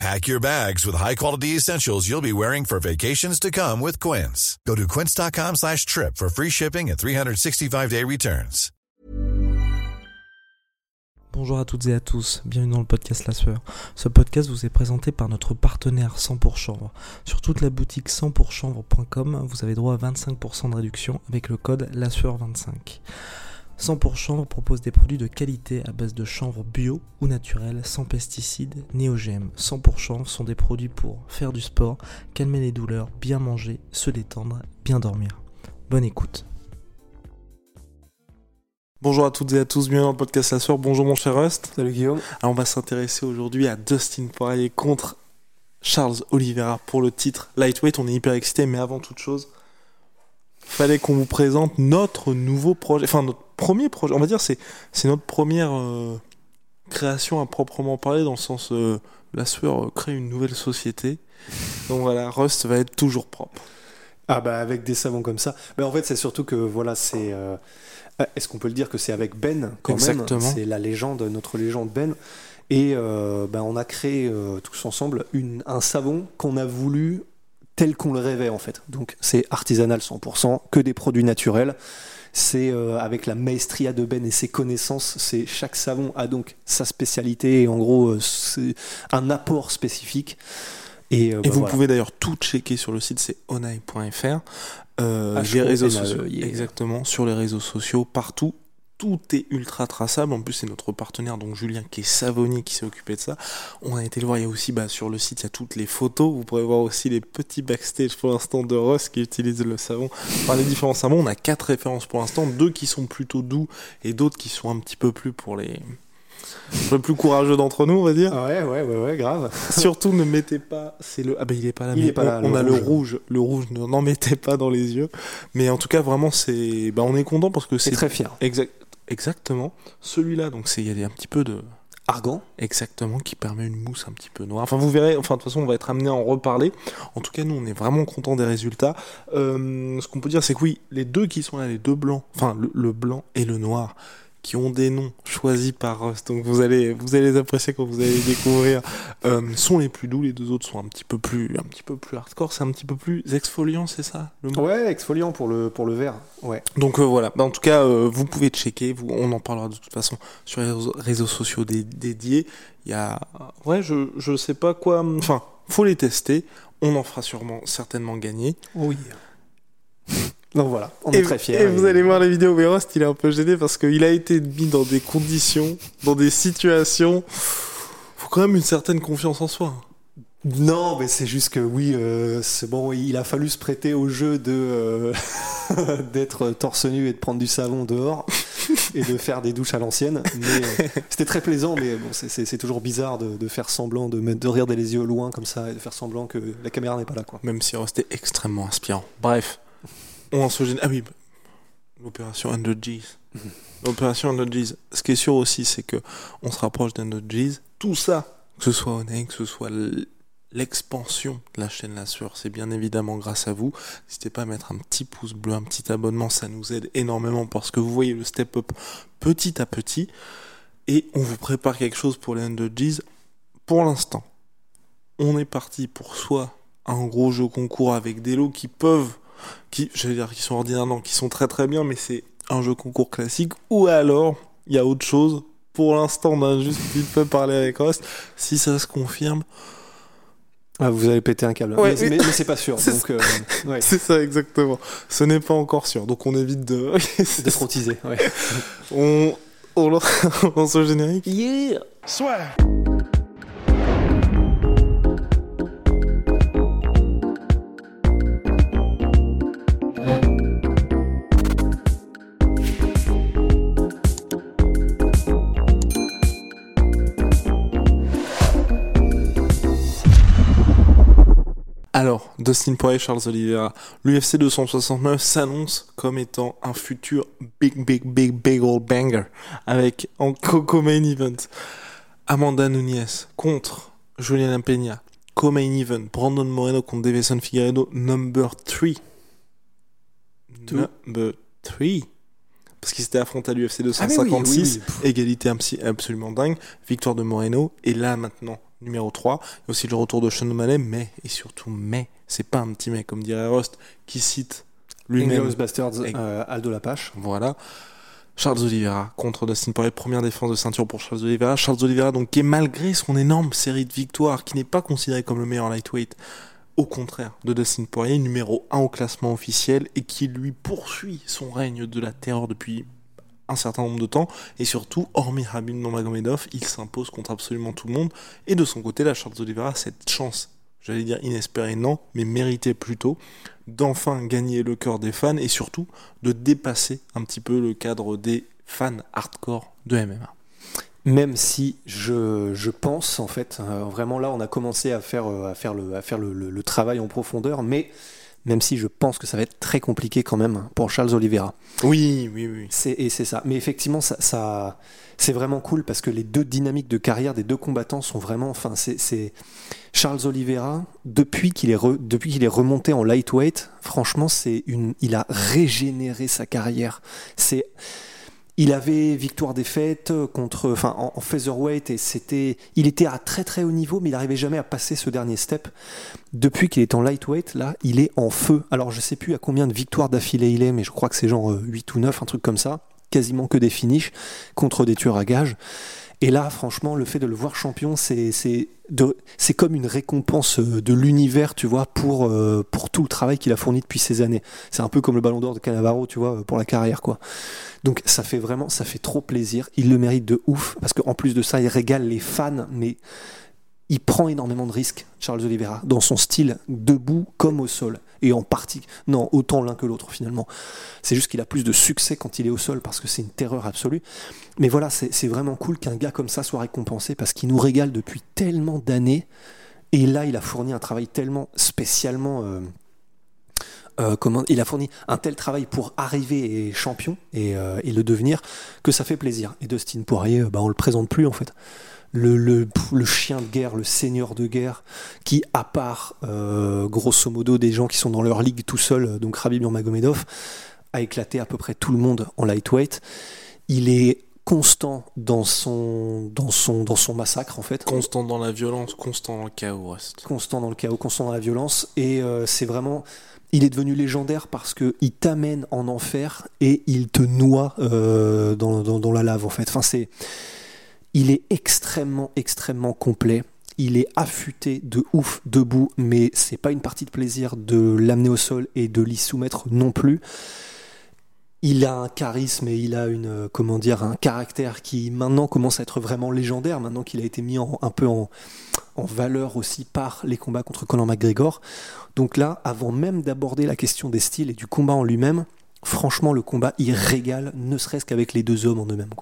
Pack your bags with high-quality essentials you'll be wearing for vacations to come with Quince. Go to quince.com slash trip for free shipping and 365-day returns. Bonjour à toutes et à tous, bienvenue dans le podcast La Sueur. Ce podcast vous est présenté par notre partenaire 100 pour chanvre. Sur toute la boutique 100pourchanvre.com, vous avez droit à 25% de réduction avec le code La Sueur 25 100 pour chanvre propose des produits de qualité à base de chanvre bio ou naturel, sans pesticides ni OGM. 100 pour chanvre sont des produits pour faire du sport, calmer les douleurs, bien manger, se détendre, bien dormir. Bonne écoute. Bonjour à toutes et à tous, bienvenue dans le podcast La Soeur. Bonjour mon cher Rust. Salut Guillaume. Alors on va s'intéresser aujourd'hui à Dustin Poirier contre Charles Oliveira pour le titre Lightweight. On est hyper excité, mais avant toute chose, fallait qu'on vous présente notre nouveau projet, enfin notre premier projet. On va dire c'est c'est notre première euh, création à proprement parler dans le sens euh, la sueur euh, crée une nouvelle société. Donc voilà, Rust va être toujours propre. Ah bah avec des savons comme ça. Mais en fait c'est surtout que voilà c'est. euh, Est-ce qu'on peut le dire que c'est avec Ben quand Exactement. même C'est la légende, notre légende Ben. Et bah, on a créé tous ensemble une, un savon qu'on a voulu tel qu'on le rêvait en fait. Donc c'est artisanal 100%, que des produits naturels. C'est euh, avec la maestria de Ben et ses connaissances. C'est chaque savon a donc sa spécialité et en gros euh, c'est un apport spécifique. Et, euh, Et bah, vous voilà. pouvez d'ailleurs tout checker sur le site, c'est onai.fr. Euh, les réseaux sociaux, exactement, sur les réseaux sociaux, partout. Tout est ultra traçable. En plus, c'est notre partenaire, donc Julien, qui est savonnier, qui s'est occupé de ça. On a été le voir. Il y a aussi, bah, sur le site, il y a toutes les photos. Vous pourrez voir aussi les petits backstage pour l'instant de Ross qui utilise le savon. Enfin, les différents savons. On a quatre références pour l'instant. Deux qui sont plutôt doux et d'autres qui sont un petit peu plus pour les, les plus courageux d'entre nous, on va dire. Ah ouais, ouais, ouais, ouais, grave. Surtout ne mettez pas, c'est le, ah ben il est pas là, Il est pas on, là, on le a le rouge. le rouge, ne- n'en mettez pas dans les yeux. Mais en tout cas, vraiment, c'est, bah on est content parce que C'est c'est très fier. exact, exactement celui-là. Donc c'est, il y a un petit peu de, Argan exactement, qui permet une mousse un petit peu noire. Enfin, vous verrez. Enfin, de toute façon, on va être amené à en reparler. En tout cas, nous, on est vraiment content des résultats. Euh, ce qu'on peut dire, c'est que oui, les deux qui sont là, les deux blancs, enfin le, le blanc et le noir, qui ont des noms choisis par Rust, donc vous allez, vous allez les apprécier quand vous allez les découvrir, euh, sont les plus doux. Les deux autres sont un petit peu plus, un petit peu plus hardcore. C'est un petit peu plus exfoliant, c'est ça le mot? Ouais, exfoliant pour le, pour le verre. Ouais. donc euh, voilà, Bah, en tout cas, euh, vous pouvez checker, vous, on en parlera de toute façon sur les réseaux, réseaux sociaux dé- dédiés. Il y a, ouais, je je sais pas quoi, enfin, faut les tester. On en fera sûrement certainement gagner. Oui. Donc voilà, on et, est très fiers. et vous allez voir les vidéos, mais Rost, il est un peu gêné parce qu'il a été mis dans des conditions, dans des situations. Faut quand même une certaine confiance en soi. Non, mais c'est juste que oui, euh, c'est bon, il a fallu se prêter au jeu de euh, d'être torse nu et de prendre du savon dehors et de faire des douches à l'ancienne. Mais euh, c'était très plaisant, mais bon, c'est- toujours bizarre de, de faire semblant, de, de regarder les yeux au loin comme ça et de faire semblant que la caméra n'est pas là, quoi. Même si Rost est extrêmement inspirant. Bref, on se gêne. Ah oui, l'opération 100 G's. L'opération 100 G's. Ce qui est sûr aussi, c'est que on se rapproche d'un 100 G's. Tout ça, que ce soit Onek, que ce soit l'expansion de la chaîne La Sueur, c'est bien évidemment grâce à vous. N'hésitez pas à mettre un petit pouce bleu, un petit abonnement, ça nous aide énormément parce que vous voyez le step up petit à petit. Et on vous prépare quelque chose pour les 100 G's. Pour l'instant, on est parti pour soit un gros jeu concours avec des lots qui peuvent, qui, j'allais dire qui sont ordinaires, non, qui sont très très bien, mais c'est un jeu concours classique, ou alors il y a autre chose. Pour l'instant, on a juste vite peu parlé avec Rust. Si ça se confirme, Ah, vous allez péter un câble. Ouais, mais oui. mais- mais c'est pas sûr. C'est Donc, euh, ouais, c'est ça exactement. Ce n'est pas encore sûr, donc on évite de. d'être rotisé. Ouais. on, on lance on lance le générique. Alors, Dustin Poirier, Charles Oliveira. L'UFC 269 s'annonce comme étant un futur big, big, big, big old banger avec en co-main event Amanda Nunes contre Juliana Peña. Co-main event Brandon Moreno contre Davison Figueiredo. Number 3. Number 3 parce qu'il s'était affronté à l'UFC 256, égalité absolument dingue, victoire de Moreno, et là maintenant, numéro 3, et aussi le retour de Sean O'Malley, mais, et surtout, mais, c'est pas un petit mec, comme dirait Rust, qui cite lui-même. Bastards, euh, Aldo Lapache. Voilà. Charles Oliveira contre Dustin Poirier, première défense de ceinture pour Charles Oliveira. Charles Oliveira, donc, qui est malgré son énorme série de victoires, qui n'est pas considéré comme le meilleur lightweight, au contraire de Dustin Poirier, numéro 1 au classement officiel et qui lui poursuit son règne de la terreur depuis un certain nombre de temps. Et surtout hormis Habib Nurmagomedov il s'impose contre absolument tout le monde. Et de son côté la Charles Oliveira a cette chance j'allais dire inespérée non mais méritée plutôt d'enfin gagner le cœur des fans et surtout de dépasser un petit peu le cadre des fans hardcore de MMA même si je, pense en fait euh, vraiment là on a commencé à faire euh, le, travail en profondeur mais même si je pense que ça va être très compliqué quand même pour Charles Oliveira. Oui, oui, oui. C'est, et c'est ça. Mais effectivement, ça, ça c'est vraiment cool parce que les deux dynamiques de carrière des deux combattants sont vraiment. Enfin, c'est, c'est Charles Oliveira depuis qu'il est depuis qu'il est remonté en lightweight. Franchement, c'est une. Il a régénéré sa carrière. C'est il avait victoire défaite contre, enfin, en, featherweight et c'était, il était à très très haut niveau, mais il n'arrivait jamais à passer ce dernier step. Depuis qu'il est en lightweight, là, il est en feu. Alors je sais plus à combien de victoires d'affilée il est, mais je crois que c'est genre 8 euh, ou 9, un truc comme ça. Quasiment que des finishes contre des tueurs à gages. Et là, franchement, le fait de le voir champion, c'est comme une récompense euh, de l'univers, tu vois, pour euh, pour tout le travail qu'il a fourni depuis ces années. C'est un peu comme le Ballon d'Or de Cannavaro, tu vois, pour la carrière, quoi. Donc ça fait vraiment, ça fait trop plaisir. Il le mérite de ouf parce qu'en plus de ça, il régale les fans, mais il prend énormément de risques, Charles Oliveira, dans son style debout comme au sol. Et en partie, non, autant l'un que l'autre finalement. C'est juste qu'il a plus de succès quand il est au sol parce que c'est une terreur absolue. Mais voilà, c'est vraiment cool qu'un gars comme ça soit récompensé parce qu'il nous régale depuis tellement d'années. Et là, il a fourni un travail tellement spécialement. Euh, euh, comment, il a fourni un tel travail pour arriver champion et, euh, et, le devenir que ça fait plaisir. Et Dustin Poirier, bah, on le présente plus en fait le, le, le, chien de guerre, le seigneur de guerre, qui, à part euh, grosso modo des gens qui sont dans leur ligue tout seul, donc Rabib Nurmagomedov, a éclaté à peu près tout le monde en lightweight. Il est constant dans son, dans son, dans son massacre en fait. Constant dans la violence, constant dans le chaos. Constant dans le chaos, constant dans la violence. Et euh, c'est vraiment il est devenu légendaire parce que il t'amène en enfer et il te noie euh, dans, dans, dans, la lave en fait. Enfin, c'est il est extrêmement, extrêmement complet. Il est affûté de ouf debout, mais c'est pas une partie de plaisir de l'amener au sol et de l'y soumettre non plus. Il a un charisme et il a une, euh, comment un caractère qui maintenant commence à être vraiment légendaire, maintenant qu'il a été mis un peu en, valeur aussi par les combats contre Conor McGregor. Donc là, avant même d'aborder la question des styles et du combat en lui-même, franchement, le combat, il régale, ne serait-ce qu'avec les deux hommes en eux-mêmes.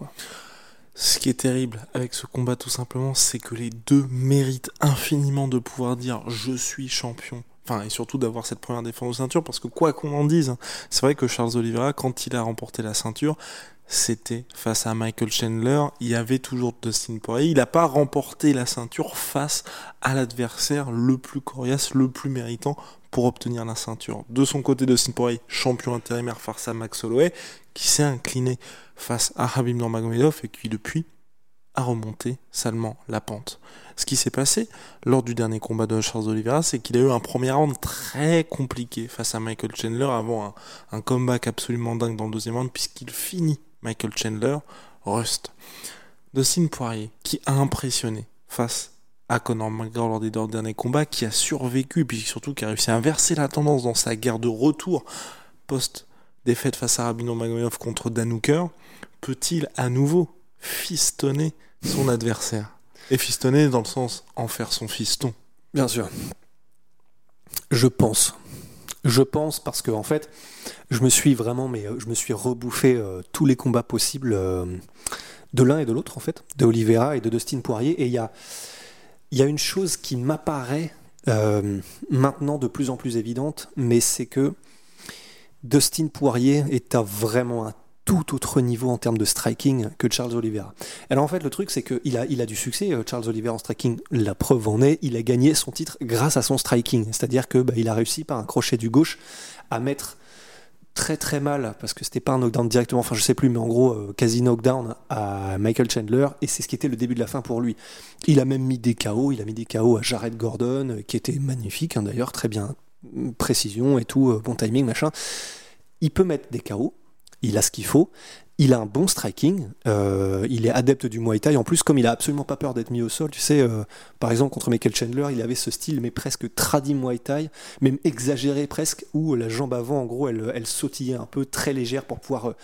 Ce qui est terrible avec ce combat tout simplement, c'est que les deux méritent infiniment de pouvoir dire je suis champion. Enfin, et surtout d'avoir cette première défense de ceinture, parce que quoi qu'on en dise, c'est vrai que Charles Oliveira, quand il a remporté la ceinture, c'était face à Michael Chandler, il y avait toujours Dustin Poirier, il n'a pas remporté la ceinture face à l'adversaire le plus coriace, le plus méritant pour obtenir la ceinture. De son côté, Dustin Poirier, champion intérimaire face Max Holloway, qui s'est incliné face à Habib Nurmagomedov et qui depuis a remonté salement la pente. Ce qui s'est passé lors du dernier combat de Charles Oliveira, c'est qu'il a eu un premier round très compliqué face à Michael Chandler avant un, un comeback absolument dingue dans le deuxième round puisqu'il finit Michael Chandler, Rust. Dustin Poirier, qui a impressionné face à Conor McGregor lors des deux derniers combats, qui a survécu puis surtout qui a réussi à inverser la tendance dans sa guerre de retour post défaite face à Rabino Magomedov contre Dan peut-il à nouveau fistonner son adversaire? Et fistonner dans le sens en faire son fiston. Bien sûr. Je pense. Je pense parce que en fait, je me suis vraiment, mais euh, je me suis rebouffé euh, tous les combats possibles euh, de l'un et de l'autre en fait, de Oliveira et de Dustin Poirier. Et il y a, y a une chose qui m'apparaît euh, maintenant de plus en plus évidente, mais c'est que Dustin Poirier est à vraiment un tout autre niveau en termes de striking que Charles Oliveira. Alors en fait, le truc, c'est qu'il a, il a du succès, euh, Charles Oliveira en striking. La preuve en est, il a gagné son titre grâce à son striking. C'est-à-dire que bah, il a réussi par un crochet du gauche à mettre très très mal, parce que c'était pas un knockdown directement, enfin je sais plus, mais en gros, euh, quasi knockdown à Michael Chandler, et c'est ce qui était le début de la fin pour lui. Il a même mis des KO, il a mis des KO à Jared Gordon, euh, qui était magnifique hein, d'ailleurs, très bien, précision et tout, bon timing, machin. Il peut mettre des KO, il a ce qu'il faut. Il a un bon striking, euh, il est adepte du Muay Thai. En plus, comme il a absolument pas peur d'être mis au sol, tu sais, euh, par exemple contre Michael Chandler, il avait ce style, mais presque tradi Muay Thai, même exagéré presque, où la jambe avant, en gros, elle, elle sautillait un peu, très légère pour pouvoir euh,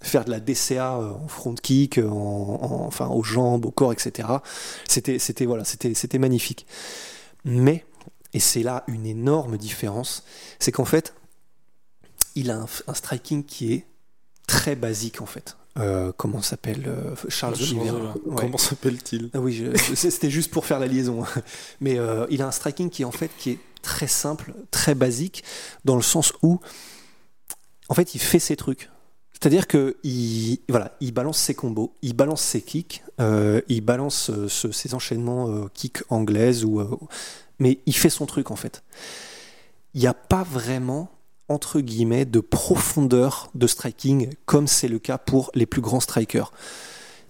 faire de la DCA en front kick, en, enfin aux jambes, au corps, etc. C'était, c'était voilà, c'était, c'était magnifique. Mais, et c'est là une énorme différence, c'est qu'en fait, il a un striking qui est très basique en fait. Euh, comment s'appelle euh, Charles Oliveira. Comment s'appelle-t-il? Ah Oui, c'était juste pour faire la liaison. Mais euh, il a un striking qui en fait qui est très simple, très basique, dans le sens où en fait il fait ses trucs. C'est-à-dire que il, voilà, il balance ses combos, il balance ses kicks, il balance ses enchaînements kicks anglaises ou, mais il fait son truc en fait. Il n'y a pas vraiment entre guillemets de profondeur de striking comme c'est le cas pour les plus grands strikers.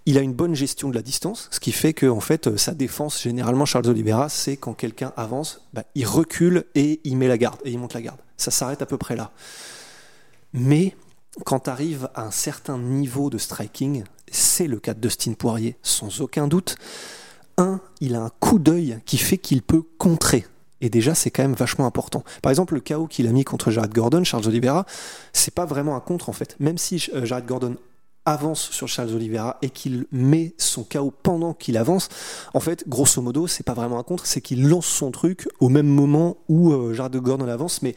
Il a une bonne gestion de la distance, ce qui fait que en fait sa défense généralement Charles Oliveira c'est quand quelqu'un avance, bah, il recule et il met la garde et il monte la garde. Ça s'arrête à peu près là. Mais quand tu arrives à un certain niveau de striking, c'est le cas de Dustin Poirier sans aucun doute. Un, il a un coup d'œil qui fait qu'il peut contrer. Et déjà, c'est quand même vachement important. Par exemple, le chaos qu'il a mis contre Jared Gordon, Charles Oliveira, c'est pas vraiment un contre en fait. Même si euh, Jared Gordon avance sur Charles Oliveira et qu'il met son chaos pendant qu'il avance, en fait, grosso modo, c'est pas vraiment un contre, c'est qu'il lance son truc au même moment où euh, Jared Gordon avance, mais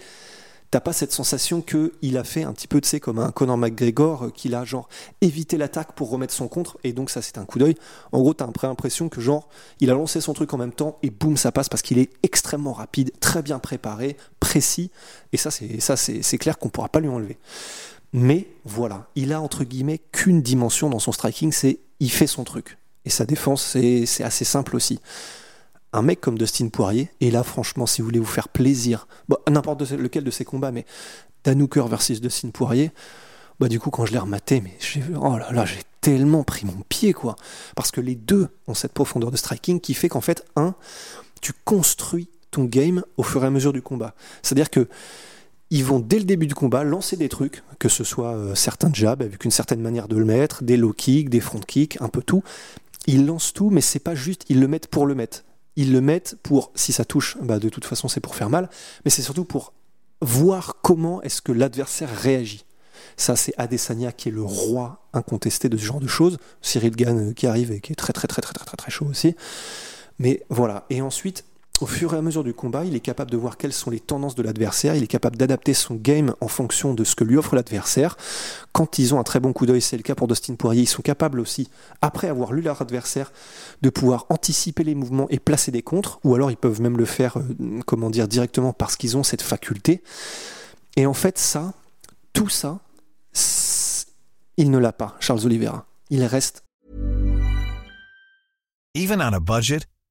t'as pas cette sensation que il a fait un petit peu, tu sais, comme un Conor McGregor, euh, qu'il a genre évité l'attaque pour remettre son contre, et donc ça c'est un coup d'œil. En gros, t'as un peu l'impression que genre il a lancé son truc en même temps et boum ça passe parce qu'il est extrêmement rapide, très bien préparé, précis, et ça c'est ça c'est clair qu'on pourra pas lui enlever. Mais voilà, il a entre guillemets qu'une dimension dans son striking, c'est il fait son truc. Et sa défense, c'est assez simple aussi un mec comme Dustin Poirier, et là franchement si vous voulez vous faire plaisir, n'importe lequel de ces combats, mais Dan Hooker versus Dustin Poirier, bah du coup quand je l'ai rematé, mais j'ai oh là là, j'ai tellement pris mon pied quoi, parce que les deux ont cette profondeur de striking qui fait qu'en fait un, tu construis ton game au fur et à mesure du combat. C'est-à-dire que ils vont dès le début du combat lancer des trucs, que ce soit euh, certains jabs avec une certaine manière de le mettre, des low kicks, des front kicks, un peu tout. Ils lancent tout, mais c'est pas juste, ils le mettent pour le mettre ils le mettent pour, si ça touche, bah de toute façon c'est pour faire mal, mais c'est surtout pour voir comment est-ce que l'adversaire réagit. Ça, c'est Adesanya qui est le roi incontesté de ce genre de choses. Cyril Gann euh, qui arrive et qui est très très très très très très, très chaud aussi. Mais voilà. Et ensuite, au fur et à mesure du combat, il est capable de voir quelles sont les tendances de l'adversaire, il est capable d'adapter son game en fonction de ce que lui offre l'adversaire. Quand ils ont un très bon coup d'œil, c'est le cas pour Dustin Poirier, ils sont capables aussi, après avoir lu leur adversaire, de pouvoir anticiper les mouvements et placer des contres, ou alors ils peuvent même le faire, euh, comment dire, directement parce qu'ils ont cette faculté. Et en fait, ça, tout ça, il ne l'a pas, Charles Oliveira. Il reste. Budget.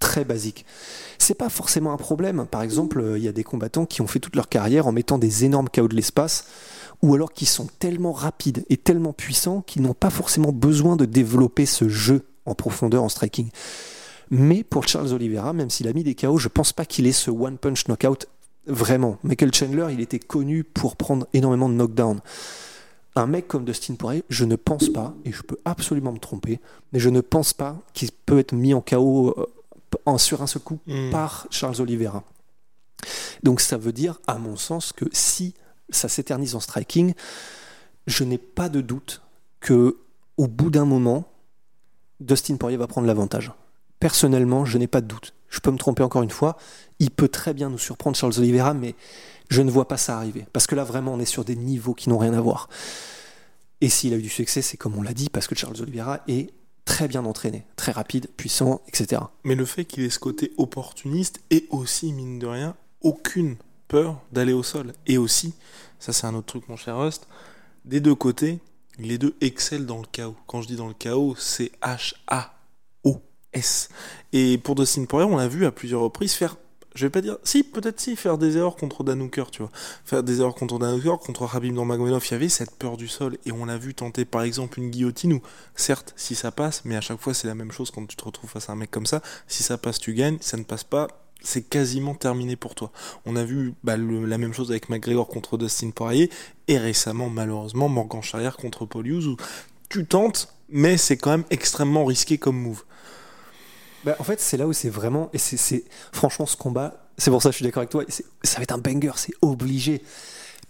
Très basique. C'est pas forcément un problème. Par exemple, il y a des combattants qui ont fait toute leur carrière en mettant des énormes chaos de l'espace, ou alors qui sont tellement rapides et tellement puissants qu'ils n'ont pas forcément besoin de développer ce jeu en profondeur en striking. Mais pour Charles Oliveira, même s'il a mis des chaos, je pense pas qu'il ait ce one punch knockout vraiment. Michael Chandler, il était connu pour prendre énormément de knockdown. Un mec comme Dustin Poirier, je ne pense pas, et je peux absolument me tromper, mais je ne pense pas qu'il peut être mis en chaos en, sur un seul coup Mm. par Charles Oliveira. Donc ça veut dire, à mon sens, que si ça s'éternise en striking, je n'ai pas de doute que au bout d'un moment, Dustin Poirier va prendre l'avantage. Personnellement, je n'ai pas de doute. Je peux me tromper encore une fois. Il peut très bien nous surprendre Charles Oliveira, mais je ne vois pas ça arriver. Parce que là, vraiment, on est sur des niveaux qui n'ont rien à voir. Et s'il a eu du succès, c'est comme on l'a dit, parce que Charles Oliveira est très bien entraîné, très rapide, puissant, etc. Mais le fait qu'il ait ce côté opportuniste et aussi, mine de rien, aucune peur d'aller au sol. Et aussi, ça c'est un autre truc mon cher Rust, des deux côtés, les deux excellent dans le chaos. Quand je dis dans le chaos, c'est H-A-O-S. Et pour Dustin Poirier, on l'a vu à plusieurs reprises faire, je vais pas dire, si, peut-être si, faire des erreurs contre Dan Hooker, tu vois. Faire des erreurs contre Dan Hooker, contre Habib Nurmagomedov, il y avait cette peur du sol. Et on l'a vu tenter par exemple une guillotine où, certes, si ça passe, mais à chaque fois c'est la même chose quand tu te retrouves face à un mec comme ça. Si ça passe, tu gagnes. Ça ne passe pas, c'est quasiment terminé pour toi. On a vu bah, la même chose avec McGregor contre Dustin Poirier et récemment malheureusement Morgan Charrière contre Paul où tu tentes mais c'est quand même extrêmement risqué comme move. Bah, en fait, c'est là où c'est vraiment. Et c'est, franchement, ce combat, c'est pour ça que je suis d'accord avec toi. ça va être un banger, c'est obligé.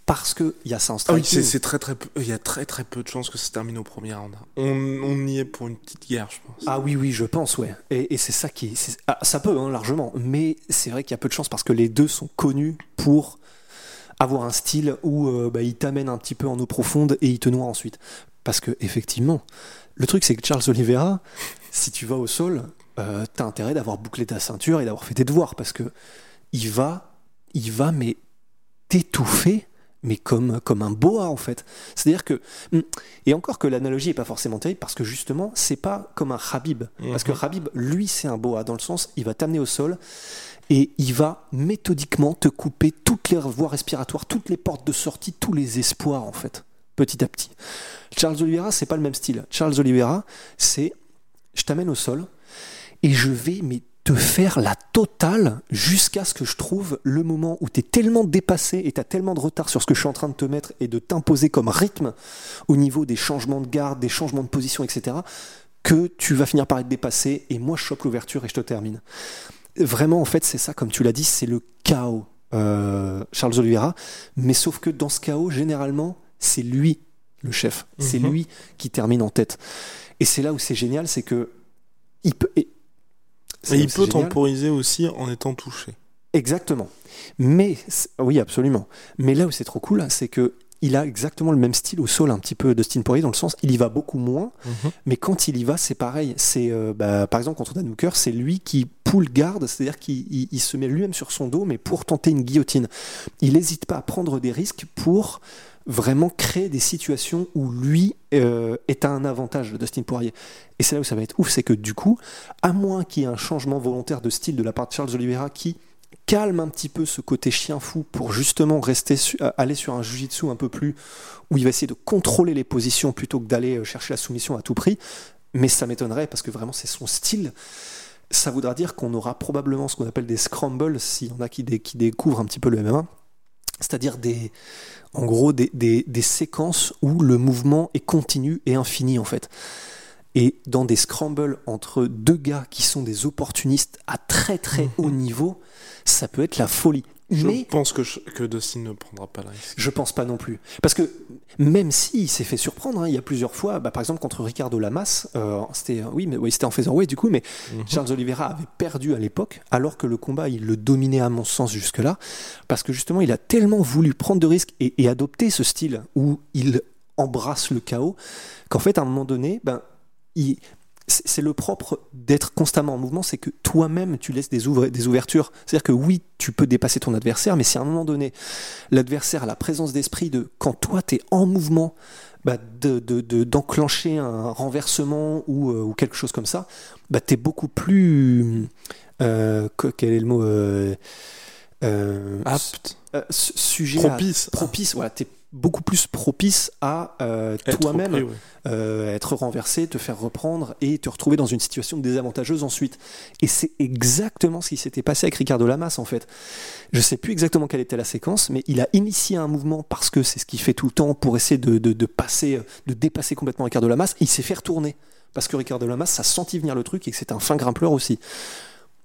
Parce qu'il y a ça en Ah oui, striking. c'est très très il y a très très peu de chances que ça se termine au premier round. On, on y est pour une petite guerre, je pense. Ah oui, oui, je pense, ouais. Et, et c'est ça qui est. ah, ça peut, hein, largement. Mais c'est vrai qu'il y a peu de chance parce que les deux sont connus pour avoir un style où euh, bah, ils t'amènent un petit peu en eau profonde et ils te noient ensuite. Parce que, effectivement, le truc, c'est que Charles Oliveira, si tu vas au sol, euh, t'as intérêt d'avoir bouclé ta ceinture et d'avoir fait tes devoirs parce que il va, il va, mais t'étouffer. Mais comme, comme un boa en fait. C'est-à-dire que. Et encore que l'analogie est pas forcément terrible parce que justement, c'est pas comme un Habib. Parce que. Habib, lui, c'est un boa dans le sens, il va t'amener au sol et il va méthodiquement te couper toutes les voies respiratoires, toutes les portes de sortie, tous les espoirs en fait, petit à petit. Charles Oliveira, c'est pas le même style. Charles Oliveira, c'est je t'amène au sol et je vais mais te faire la totale jusqu'à ce que je trouve le moment où tu es tellement dépassé et tu as tellement de retard sur ce que je suis en train de te mettre et de t'imposer comme rythme au niveau des changements de garde, des changements de position, etc., que tu vas finir par être dépassé et moi je chope l'ouverture et je te termine. Vraiment, en fait, c'est ça, comme tu l'as dit, c'est le chaos, euh, Charles Oliveira. Mais sauf que dans ce chaos, généralement, c'est lui le chef. C'est Mhm. lui qui termine en tête. Et c'est là où c'est génial, c'est que il peut. et- c'est Et il peut génial. temporiser aussi en étant touché. Exactement. Mais oui, absolument. Mais là où c'est trop cool, c'est que il a exactement le même style au sol, un petit peu Dustin Poirier dans le sens, il y va beaucoup moins, mais quand il y va, c'est pareil. C'est euh, bah, par exemple contre Dan Hooker, c'est lui qui pull garde, c'est-à-dire qu'il il- il se met lui-même sur son dos, mais pour tenter une guillotine. Il n'hésite pas à prendre des risques pour vraiment créer des situations où lui euh, est à un avantage, Dustin Poirier. Et c'est là où ça va être ouf, c'est que du coup, à moins qu'il y ait un changement volontaire de style de la part de Charles Oliveira qui calme un petit peu ce côté chien fou pour justement rester euh, aller sur un jujitsu un peu plus où il va essayer de contrôler les positions plutôt que d'aller euh, chercher la soumission à tout prix. Mais ça m'étonnerait parce que vraiment c'est son style. Ça voudra dire qu'on aura probablement ce qu'on appelle des scrambles, s'il y en a qui, qui découvrent un petit peu le MMA, c'est-à-dire des, en gros des, des- des séquences où le mouvement est continu et infini en fait. Et dans des scrambles entre deux gars qui sont des opportunistes à très très haut niveau, ça peut être la folie. Je Mais pense que, je- que Dustin ne prendra pas le risque. je pense pas non plus. Parce que même s'il s'est fait surprendre, hein, il y a plusieurs fois, bah, par exemple contre Ricardo Lamas, euh, c'était oui, mais oui, c'était en featherweight du coup, mais Mhm. Charles Oliveira avait perdu à l'époque, alors que le combat il le dominait à mon sens jusque-là, parce que justement il a tellement voulu prendre de risques et, et adopter ce style où il embrasse le chaos, qu'en fait à un moment donné, ben il c'est le propre d'être constamment en mouvement, c'est que toi-même tu laisses des, ouvre- des ouvertures. C'est-à-dire que oui, tu peux dépasser ton adversaire, mais si à un moment donné, l'adversaire a la présence d'esprit de quand toi tu es en mouvement, bah, de, de- de- d'enclencher un renversement ou, euh, ou quelque chose comme ça, bah, tu es beaucoup plus. euh, que- quel est le mot euh, Apte, su- sujet à- propice, propice, voilà, tu beaucoup plus propice à euh, toi-même ouais. euh, être renversé, te faire reprendre et te retrouver dans une situation désavantageuse ensuite. Et c'est exactement ce qui s'était passé avec Ricardo Lamas en fait. Je sais plus exactement quelle était la séquence, mais il a initié un mouvement parce que c'est ce qu'il fait tout le temps pour essayer de, de- de passer, de dépasser complètement Ricardo Lamas. Il s'est fait retourner parce que Ricardo Lamas, ça sentit venir le truc et que c'est un fin grimpeur aussi.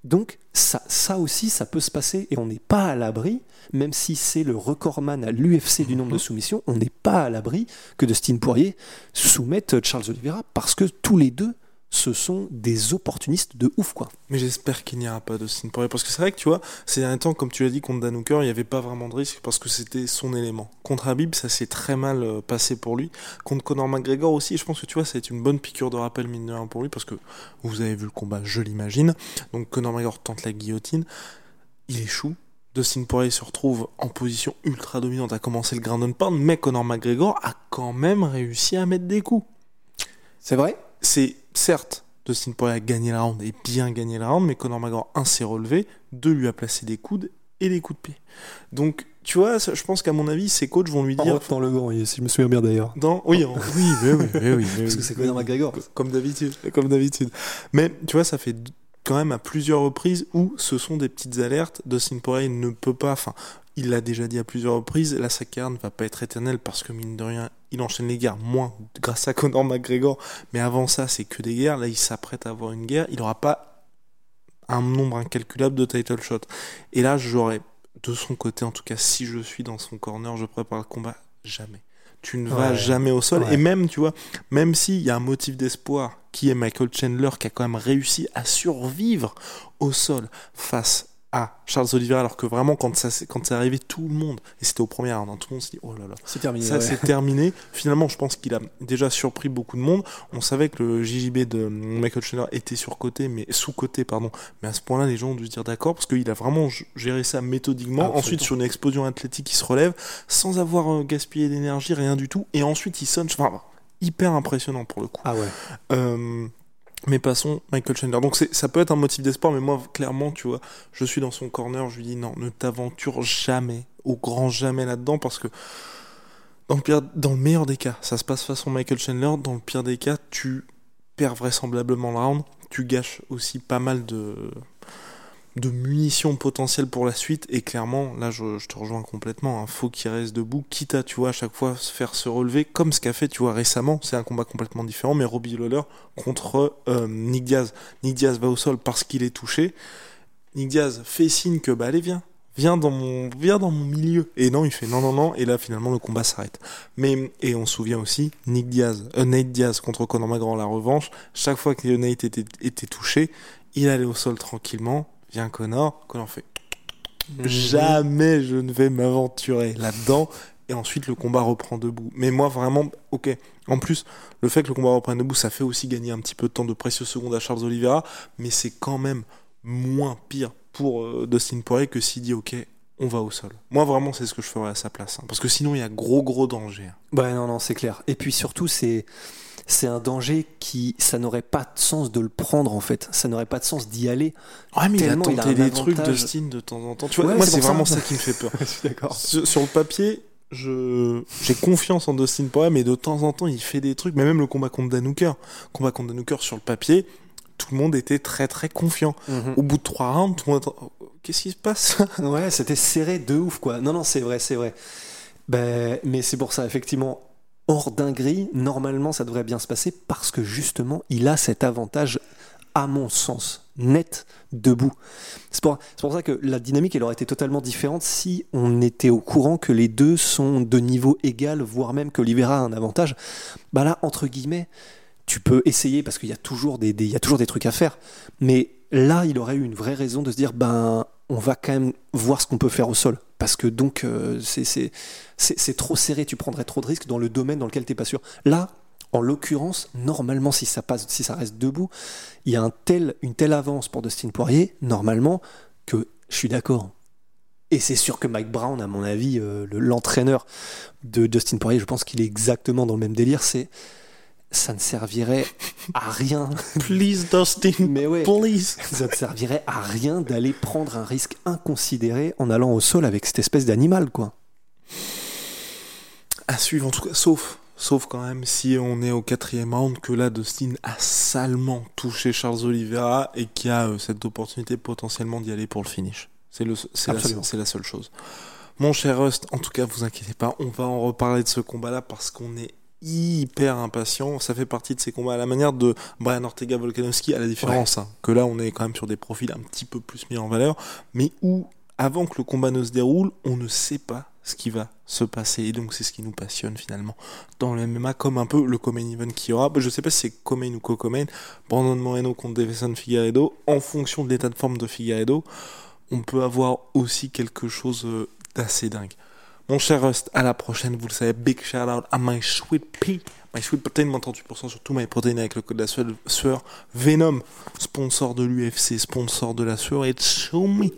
Donc ça, ça aussi, ça peut se passer et on n'est pas à l'abri, même si c'est le recordman à l'UFC du nombre de soumissions, on n'est pas à l'abri que Dustin Poirier soumette Charles Oliveira parce que tous les deux ce sont des opportunistes de ouf, quoi. Mais j'espère qu'il n'y aura pas Dustin Poirier. Parce que c'est vrai que tu vois, ces derniers temps, comme tu l'as dit, contre Dan Hooker, il n'y avait pas vraiment de risque parce que c'était son élément. Contre Habib, ça s'est très mal euh, passé pour lui. Contre Conor McGregor aussi, je pense que tu vois, ça a été une bonne piqûre de rappel, mine de rien, pour lui parce que vous avez vu le combat, je l'imagine. Donc Conor McGregor tente la guillotine, il échoue. Dustin Poirier se retrouve en position ultra dominante à commencer le ground and pound, mais Conor McGregor a quand même réussi à mettre des coups. C'est vrai? C'est certes, Dustin Poirier a gagné la round et bien gagné la round, mais Conor McGregor, un, s'est relevé, deux, lui a placé des coudes et des coups de pied. Donc, tu vois, je pense qu'à mon avis, ses coachs vont lui dire. dans le gant, si je me souviens bien d'ailleurs. Dans... Oui, oui, oui, oui, oui, Parce que c'est Conor McGregor. Comme d'habitude, comme d'habitude. Mais tu vois, ça fait quand même à plusieurs reprises où ce sont des petites alertes. Dustin Poirier ne peut pas, enfin, il l'a déjà dit à plusieurs reprises, la sa ne va pas être éternelle parce que mine de rien, il enchaîne les guerres, moins grâce à Conor McGregor, mais avant ça, c'est que des guerres. Là, il s'apprête à avoir une guerre, il n'aura pas un nombre incalculable de title shots. Et là, j'aurais, de son côté, en tout cas, si je suis dans son corner, je prépare le combat, jamais. Tu ne vas jamais au sol. Et même, tu vois, même s'il y a un motif d'espoir qui est Michael Chandler qui a quand même réussi à survivre au sol face à Charles Oliveira alors que vraiment quand ça quand c'est arrivé tout le monde et c'était au premier round hein, tout le monde s'est dit oh là là. C'est terminé ça c'est terminé. Finalement je pense qu'il a déjà surpris beaucoup de monde. On savait que le JJB de Michael Chandler était surcoté mais sous-coté pardon. Mais à ce point-là les gens ont dû se dire d'accord parce qu'il a vraiment géré ça méthodiquement. Ensuite sur une explosion athlétique il se relève sans avoir euh, gaspillé d'énergie rien du tout. Et ensuite il sonne enfin, hyper impressionnant pour le coup ah ouais euh, mais passons, Michael Chandler. Donc ça peut être un motif d'espoir, mais moi, clairement, tu vois, je suis dans son corner, je lui dis non, ne t'aventure jamais, au grand jamais là-dedans, parce que dans le, pire, dans le meilleur des cas, ça se passe façon Michael Chandler, dans le pire des cas, tu perds vraisemblablement le round, tu gâches aussi pas mal de, de munitions potentielles pour la suite. Et clairement, là, je, te rejoins complètement. Hein. faut qu'il reste debout, quitte à, tu vois, à chaque fois se faire se relever, comme ce qu'a fait, tu vois, récemment. C'est un combat complètement différent, mais Robbie Lawler contre euh, Nick Diaz. Nick Diaz va au sol parce qu'il est touché. Nick Diaz fait signe que, bah, allez, viens. Viens dans mon, viens dans mon milieu. Et non, il fait non, non, non. Et là, finalement, le combat s'arrête. Mais, et on se souvient aussi, Nick Diaz, euh, Nate Diaz contre Conor McGregor la revanche. Chaque fois que Nate était, était touché, il allait au sol tranquillement Viens Connor, Connor fait mhm. jamais je ne vais m'aventurer là-dedans. Et ensuite, le combat reprend debout. Mais moi, vraiment, ok. En plus, le fait que le combat reprenne debout, ça fait aussi gagner un petit peu de temps de précieux secondes à Charles Oliveira. Mais c'est quand même moins pire pour euh, Dustin Poirier que s'il dit, ok, on va au sol. Moi, vraiment, c'est ce que je ferais à sa place. Hein. Parce que sinon, il y a gros, gros danger. Bah non, non, c'est clair. Et puis surtout, c'est c'est un danger qui, ça n'aurait pas de sens de le prendre en fait. Ça n'aurait pas de sens d'y aller. Ouais, mais il a tenté des trucs de Steam de temps en temps. Tu vois, moi, c'est vraiment ça. qui me fait peur. d'accord. Sur, le papier, je j'ai confiance en Dustin Poirier, mais de temps en temps, il fait des trucs. Mais même le combat contre Danuker, combat contre Danuker sur le papier, tout le monde était très très confiant. Mhm. Au bout de trois rounds, tout le monde qu'est-ce qui se passe? Ouais, c'était serré de ouf quoi. Non non, c'est vrai, c'est vrai. Ben, mais c'est pour ça effectivement hors dinguerie, normalement ça devrait bien se passer parce que justement il a cet avantage, à mon sens, net debout. C'est pour, ça que la dynamique elle aurait été totalement différente si on était au courant que les deux sont de niveau égal, voire même que qu'Olivera a un avantage. Bah là, entre guillemets, tu peux essayer parce qu'il y a des, y a toujours des trucs à faire. Mais là, il aurait eu une vraie raison de se dire, ben, on va quand même voir ce qu'on peut faire au sol. Parce que donc, euh, c'est trop serré, tu prendrais trop de risques dans le domaine dans lequel tu n'es pas sûr. Là, en l'occurrence, normalement, si ça passe, si ça reste debout, il y a un tel, une telle avance pour Dustin Poirier, normalement, que je suis d'accord. Et c'est sûr que Mike Brown, à mon avis, euh, l'entraîneur de Dustin Poirier, je pense qu'il est exactement dans le même délire. C'est ça ne servirait à rien. Please, Dustin. Mais ouais, please. Ça ne servirait à rien d'aller prendre un risque inconsidéré en allant au sol avec cette espèce d'animal, quoi. À suivre, en tout cas, sauf, sauf quand même si on est au quatrième round que là, Dustin a salement touché Charles Oliveira et qui a euh, cette opportunité potentiellement d'y aller pour le finish. C'est la, la seule chose. Mon cher Rust, en tout cas, vous inquiétez pas, on va en reparler de ce combat-là parce qu'on est hyper impatient. Ça fait partie de ces combats à la manière de Brian Ortega Volkanovski, à la différence hein, que là on est quand même sur des profils un petit peu plus mis en valeur, mais où avant que le combat ne se déroule, on ne sait pas ce qui va se passer. Et donc c'est ce qui nous passionne finalement dans le MMA, comme un peu le Comain Event qui aura. Je sais pas si c'est Comain ou Co-Comain. Brandon Moreno contre Davison Figueredo. En fonction de l'état de forme de Figueredo, on peut avoir aussi quelque chose euh, d'assez dingue. Mon cher Rust, à la prochaine, vous le savez, big shout out à My Sweet Pea. My Sweet Protein, moins 38% sur tout My avec le code de la sueur. Venom, sponsor de l'UFC, sponsor de la sueur. Et Tsumi,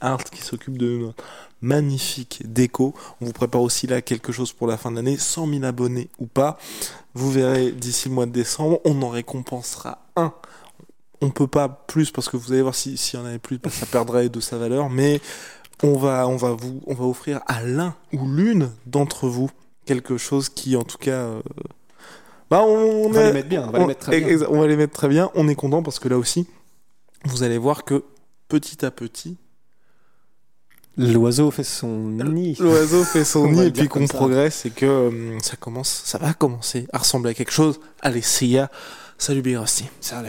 Art qui s'occupe de notre magnifique déco. On vous prépare aussi là quelque chose pour la fin de l'année, 100 000 abonnés ou pas. Vous verrez d'ici le mois de décembre, on en récompensera un on peut pas plus parce que vous allez voir s'il si y en avait plus, ça perdrait de sa valeur, mais on va, on va vous, on va offrir à l'un ou l'une d'entre vous quelque chose qui, en tout cas, euh, bah, on, va les mettre bien, on va les mettre très bien. On va les mettre très bien. On est content parce que là aussi, vous allez voir que petit à petit, L'oiseau fait son nid. L'oiseau fait son nid et puis qu'on progresse et que euh, ça commence, ça va commencer à ressembler à quelque chose. Allez, c'est ya. Salut Big Rusty. Salut.